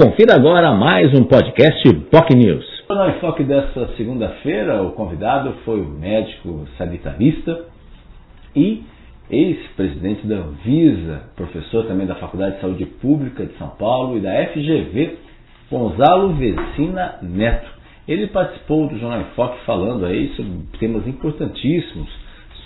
Confira agora mais um podcast POC News. No enfoque dessa segunda-feira, o convidado foi o médico sanitarista e ex-presidente da Anvisa, professor também da Faculdade de Saúde Pública de São Paulo e da FGV, Gonzalo Vecina Neto. Ele participou do Jornal Enfoque falando aí sobre temas importantíssimos,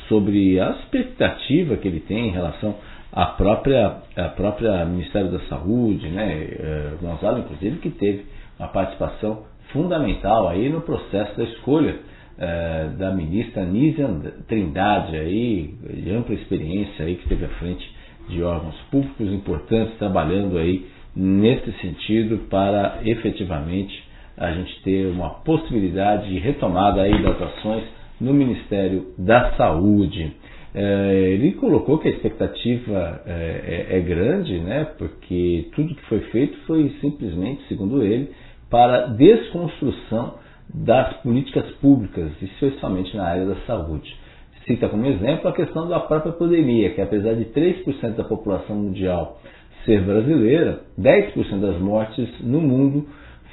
sobre a expectativa que ele tem em relação própria, a própria Ministério da Saúde, né, é, Gonzalo, inclusive, que teve uma participação fundamental aí no processo da escolha é, da ministra Nízia Trindade, aí, de ampla experiência aí, que esteve à frente de órgãos públicos importantes, trabalhando aí nesse sentido para efetivamente a gente ter uma possibilidade de retomada aí das ações no Ministério da Saúde. É, ele colocou que a expectativa é, é, é, grande, né, porque tudo que foi feito foi simplesmente, segundo ele, para desconstrução das políticas públicas, especialmente na área da saúde. Cita como exemplo a questão da própria pandemia, que apesar de 3% da população mundial ser brasileira, 10% das mortes no mundo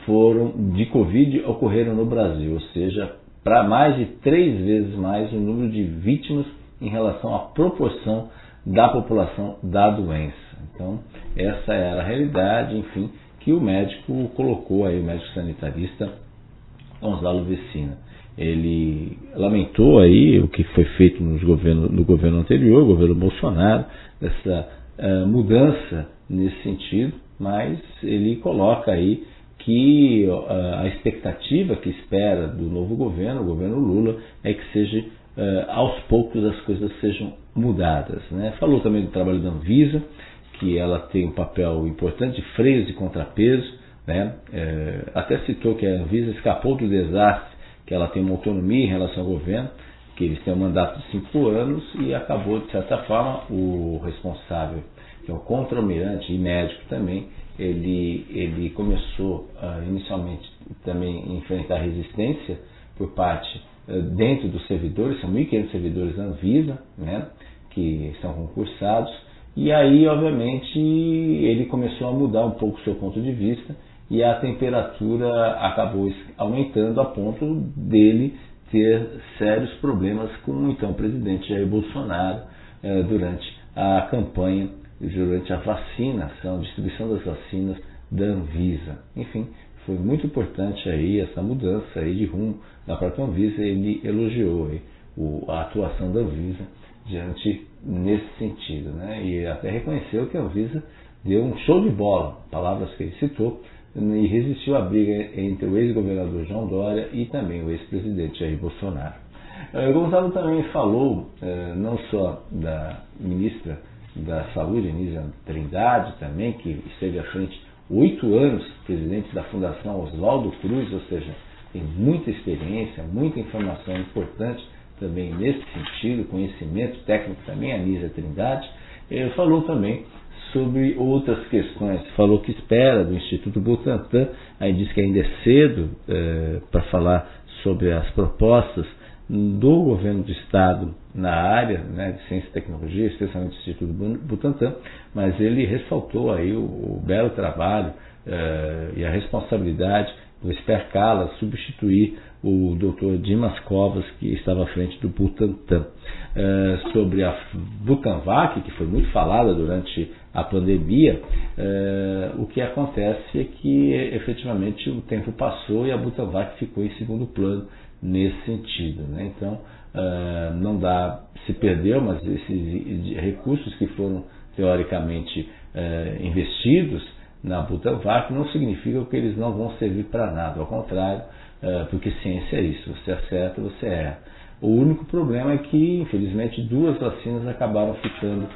foram de Covid ocorreram no Brasil, ou seja, para mais de três vezes mais o número de vítimas em relação à proporção da população da doença. Então, essa era a realidade, enfim, que o médico colocou aí, o médico sanitarista Gonzalo Vecina. Ele lamentou aí o que foi feito nos no governo anterior, governo Bolsonaro, essa uh, mudança nesse sentido, mas ele coloca aí que uh, a expectativa que espera do novo governo, o governo Lula, é que seja aos poucos as coisas sejam mudadas. Né? Falou também do trabalho da Anvisa, que ela tem um papel importante de freios e contrapeso. Né? É, até citou que a Anvisa escapou do desastre, que ela tem uma autonomia em relação ao governo, que eles têm um mandato de cinco anos e acabou, de certa forma, o responsável, que é o contra-almirante e médico também, ele, ele começou uh, inicialmente também a enfrentar resistência por parte eh, dentro dos servidores, são 1.500 servidores da Anvisa, né, que são concursados, e aí, obviamente, ele começou a mudar um pouco o seu ponto de vista e a temperatura acabou aumentando a ponto dele ter sérios problemas com o então presidente Jair Bolsonaro eh, durante a campanha, durante a vacinação, distribuição das vacinas da Anvisa. Enfim, foi muito importante aí essa mudança aí de rumo da própria Anvisa. Ele elogiou aí o, a atuação da Anvisa diante nesse sentido, né? E até reconheceu que a Anvisa deu um show de bola, palavras que ele citou, e resistiu à briga entre o ex-governador João Dória e também o ex-presidente Jair Bolsonaro. Uh, Gonzalo também falou uh, não só da ministra da Saúde, Nízia Trindade, também, que esteve à frente oito anos presidente da Fundação Oswaldo Cruz, ou seja, tem muita experiência, muita informação importante também nesse sentido, conhecimento técnico também, a Nízia Trindade. Falou também sobre outras questões. Falou que espera do Instituto Butantan, aí diz que ainda é cedo é, para falar sobre as propostas do governo do Estado na área né, de ciência e tecnologia, especialmente o Instituto Butantan, mas ele ressaltou aí o, o belo trabalho uh, e a responsabilidade do Esper Cala substituir o Dr. Dimas Covas, que estava à frente do Butantan. Uh, sobre a Butanvac, que foi muito falada durante a pandemia, uh, o que acontece é que efetivamente o tempo passou e a Butanvac ficou em segundo plano nesse sentido. Né? Então, uh, não dá, se perdeu, mas esses recursos que foram teoricamente uh, investidos na Butanvac não significam que eles não vão servir para nada, ao contrário, uh, porque ciência é isso, você acerta, você erra. O único problema é que, infelizmente, duas vacinas acabaram ficando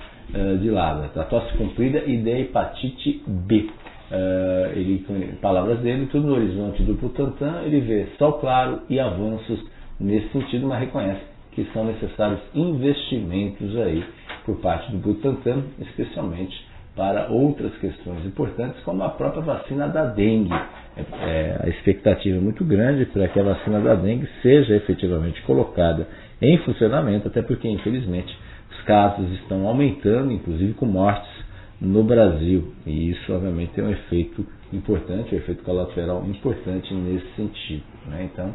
de lado, a tosse comprida e da hepatite B. Uh, ele, palavras dele, tudo no horizonte do Butantan, ele vê sol claro e avanços nesse sentido, mas reconhece que são necessários investimentos aí por parte do Butantan, especialmente para outras questões importantes, como a própria vacina da dengue. É, é, a expectativa é muito grande para que a vacina da dengue seja efetivamente colocada em funcionamento, até porque, infelizmente, os casos estão aumentando, inclusive com mortes no Brasil. E isso, obviamente, tem um efeito importante, o efeito colateral importante nesse sentido. Né? Então,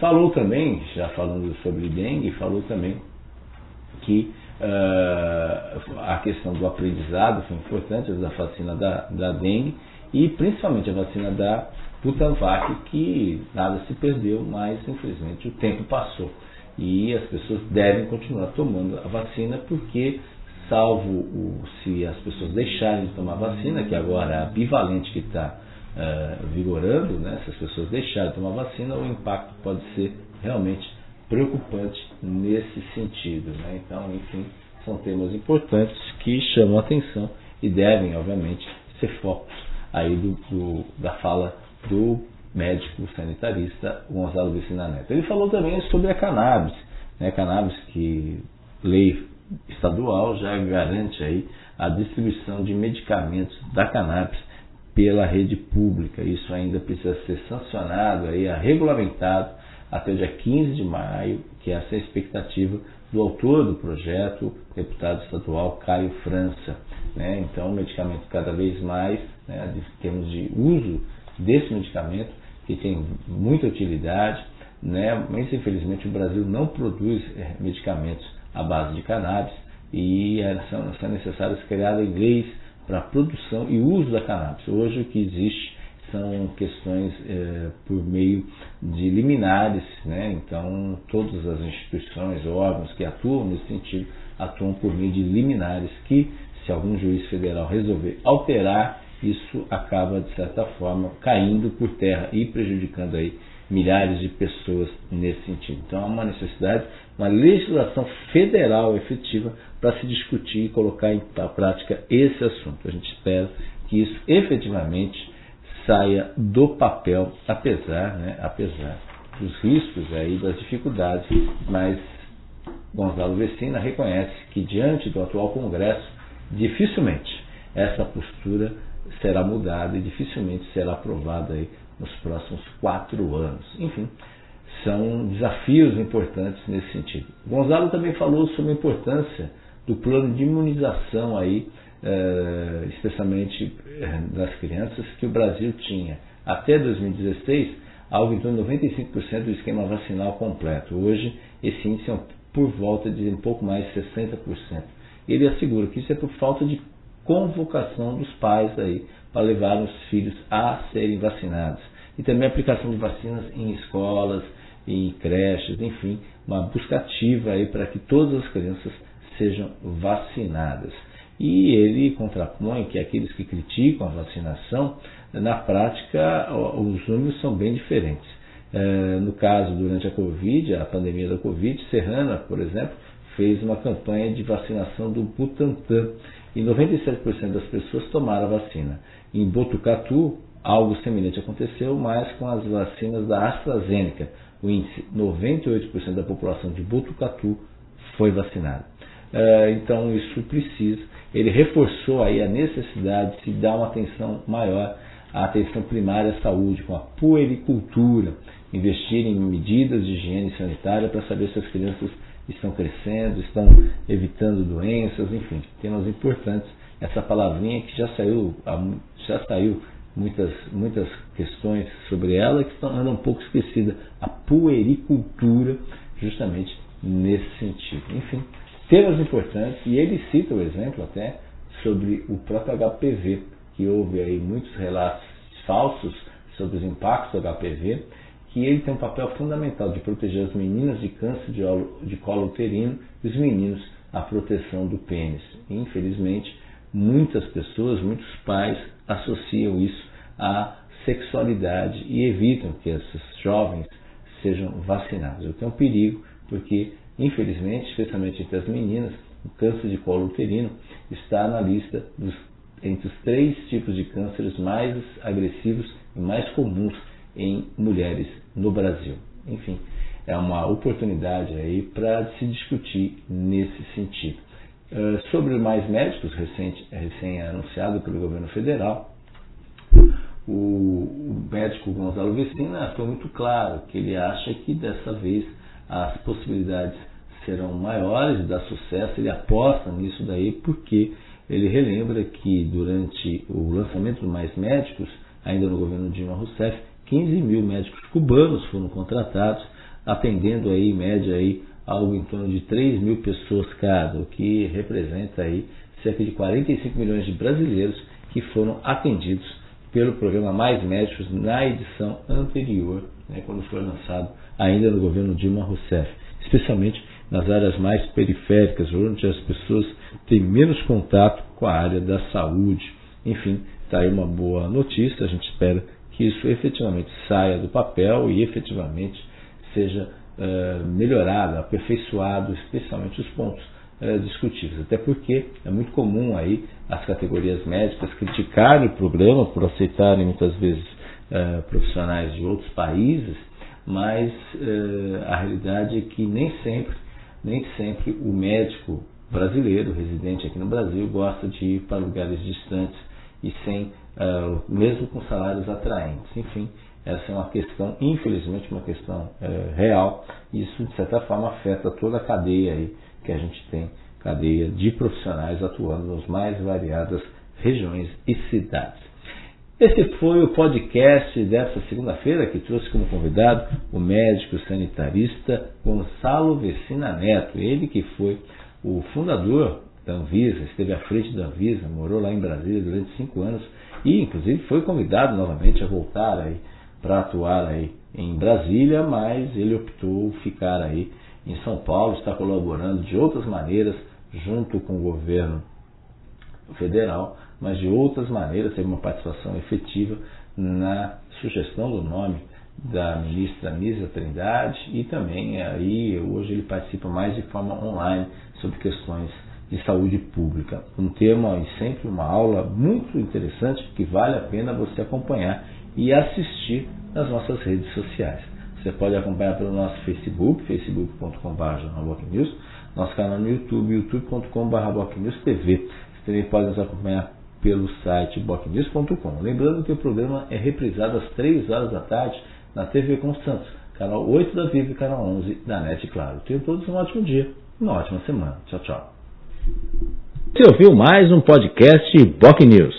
falou também, já falando sobre dengue, falou também que uh, a questão do aprendizado foi importante, da vacina da, da dengue e principalmente a vacina da Butanvac, que nada se perdeu, mas infelizmente o tempo passou. E as pessoas devem continuar tomando a vacina, porque, salvo o, se as pessoas deixarem de tomar vacina, que agora é a bivalente que está eh, vigorando, né? se as pessoas deixarem de tomar vacina, o impacto pode ser realmente preocupante nesse sentido. Né? Então, enfim, são temas importantes que chamam a atenção e devem, obviamente, ser focos aí do, do da fala do médico sanitarista Gonzalo Vicina Neto. Ele falou também sobre a cannabis, né? cannabis que lei estadual já garante aí a distribuição de medicamentos da cannabis pela rede pública. Isso ainda precisa ser sancionado, aí, regulamentado até o dia 15 de maio, que essa é a expectativa do autor do projeto, deputado estadual Caio França. Né? Então, medicamento cada vez mais, né, em termos de uso desse medicamento, que tem muita utilidade, né? mas infelizmente o Brasil não produz é, medicamentos à base de cannabis e são, são necessários criar leis para a produção e uso da cannabis. Hoje o que existe são questões é, por meio de liminares, né? então todas as instituições, órgãos que atuam nesse sentido atuam por meio de liminares que, se algum juiz federal resolver alterar, isso acaba de certa forma caindo por terra e prejudicando aí milhares de pessoas nesse sentido. Então há uma necessidade, uma legislação federal efetiva para se discutir e colocar em prática esse assunto. A gente espera que isso efetivamente saia do papel, apesar, né, apesar dos riscos aí, das dificuldades, mas Gonzalo Vecina reconhece que diante do atual Congresso, dificilmente essa postura será mudada e dificilmente será aprovada aí nos próximos quatro anos. Enfim, são desafios importantes nesse sentido. Gonzalo também falou sobre a importância do plano de imunização aí, eh, especialmente eh, das crianças, que o Brasil tinha até 2016 algo em torno de 95% do esquema vacinal completo. Hoje, esse índice é por volta de um pouco mais de 60%. Ele assegura que isso é por falta de convocação dos pais aí para levar os filhos a serem vacinados. E também a aplicação de vacinas em escolas, em creches, enfim, uma busca ativa aí para que todas as crianças sejam vacinadas. E ele contrapõe que aqueles que criticam a vacinação, na prática, os números são bem diferentes. É, no caso, durante a Covid, a pandemia da Covid, Serrana, por exemplo, fez uma campanha de vacinação do Butantan e 97% das pessoas tomaram a vacina. Em Botucatu, algo semelhante aconteceu, mas com as vacinas da AstraZeneca. O índice, 98% da população de Botucatu foi vacinada. É, então isso precisa. Ele reforçou aí a necessidade de se dar uma atenção maior à atenção primária à saúde, com a puericultura, investir em medidas de higiene sanitária para saber se as crianças estão crescendo, estão evitando doenças, enfim, temas importantes. Essa palavrinha que já saiu, já saiu muitas, muitas questões sobre ela que estão andando um pouco esquecida. A puericultura, justamente nesse sentido. Enfim, temas importantes, e ele cita o exemplo até sobre o próprio HPV, que houve aí muitos relatos falsos sobre os impactos do HPV, que ele tem um papel fundamental de proteger as meninas de câncer de, de colo uterino e os meninos a proteção do pênis. Infelizmente, muitas pessoas, muitos pais associam isso à sexualidade e evitam que esses jovens sejam vacinados. O que é um perigo, porque, infelizmente, especialmente entre as meninas, o câncer de colo uterino está na lista dos, entre os três tipos de cânceres mais agressivos e mais comuns em mulheres no Brasil. Enfim, é uma oportunidade aí para se discutir nesse sentido. Uh, sobre mais médicos, recém-anunciado recém pelo governo federal, o, o médico Gonzalo Vecina foi muito claro que ele acha que dessa vez as possibilidades serão maiores de dar sucesso, ele aposta nisso daí porque ele relembra que durante o lançamento do Mais Médicos, ainda no governo Dilma Rousseff, 15 mil médicos cubanos foram contratados, atendendo aí, em média, aí, algo em torno de 3 mil pessoas cada, o que representa aí cerca de 45 milhões de brasileiros que foram atendidos pelo programa Mais Médicos na edição anterior, né, quando foi lançado ainda no governo Dilma Rousseff, especialmente nas áreas mais periféricas, onde as pessoas têm menos contato com a área da saúde. Enfim, está aí uma boa notícia, a gente espera que isso efetivamente saia do papel e efetivamente seja uh, melhorado, aperfeiçoado, especialmente os pontos uh, discutidos. Até porque é muito comum aí as categorias médicas criticarem o programa por aceitarem muitas vezes uh, profissionais de outros países, mas a realidade é que nem sempre, nem sempre o médico brasileiro, residente aqui no Brasil, gosta de ir para lugares distantes e sem, uh, mesmo com salários atraentes. Enfim, essa é uma questão, infelizmente, uma questão uh, real. E isso, de certa forma, afeta toda a cadeia aí que a gente tem, cadeia de profissionais atuando nas mais variadas regiões e cidades. Esse foi o podcast dessa segunda-feira que trouxe como convidado o médico sanitarista Gonçalo Vecina Neto, ele que foi o fundador da Anvisa, esteve à frente da Anvisa, morou lá em Brasília durante cinco anos e, inclusive, foi convidado novamente a voltar aí para atuar aí em Brasília, mas ele optou ficar aí em São Paulo, está colaborando de outras maneiras junto com o governo federal, mas de outras maneiras teve uma participação efetiva na sugestão do nome da ministra Nízia Trindade e também aí hoje ele participa mais de forma online sobre questões de saúde pública. Um tema e sempre uma aula muito interessante que vale a pena você acompanhar e assistir nas nossas redes sociais. Você pode acompanhar pelo nosso Facebook, facebook.com.br nosso canal no YouTube, youtube.com.br TV. Também pode nos acompanhar pelo site bocnews.com. Lembrando que o programa é reprisado às 3 horas da tarde na TV Constantes, canal 8 da Vivo e canal 11 da NET Claro. Tenham todos um ótimo dia, uma ótima semana. Tchau, tchau. Você ouviu mais um podcast Boc News.